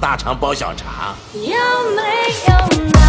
大肠包小肠有没有